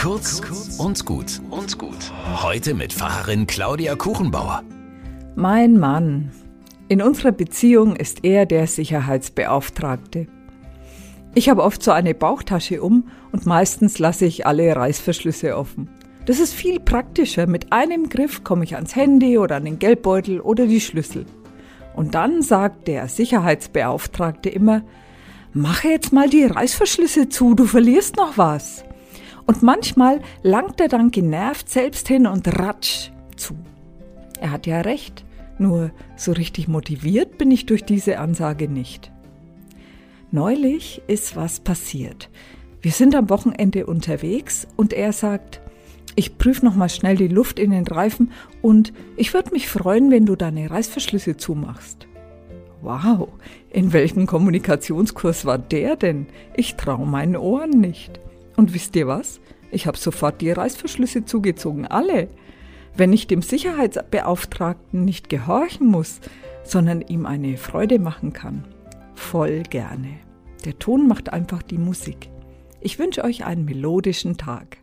Kurz und gut und gut. Heute mit Pfarrerin Claudia Kuchenbauer. Mein Mann. In unserer Beziehung ist er der Sicherheitsbeauftragte. Ich habe oft so eine Bauchtasche um und meistens lasse ich alle Reißverschlüsse offen. Das ist viel praktischer. Mit einem Griff komme ich ans Handy oder an den Geldbeutel oder die Schlüssel. Und dann sagt der Sicherheitsbeauftragte immer, mache jetzt mal die Reißverschlüsse zu, du verlierst noch was. Und manchmal langt er dann genervt selbst hin und ratsch zu. Er hat ja recht, nur so richtig motiviert bin ich durch diese Ansage nicht. Neulich ist was passiert. Wir sind am Wochenende unterwegs und er sagt, ich prüfe noch mal schnell die Luft in den Reifen und ich würde mich freuen, wenn du deine Reißverschlüsse zumachst. Wow, in welchem Kommunikationskurs war der denn? Ich traue meinen Ohren nicht. Und wisst ihr was? Ich habe sofort die Reißverschlüsse zugezogen, alle. Wenn ich dem Sicherheitsbeauftragten nicht gehorchen muss, sondern ihm eine Freude machen kann. Voll gerne. Der Ton macht einfach die Musik. Ich wünsche euch einen melodischen Tag.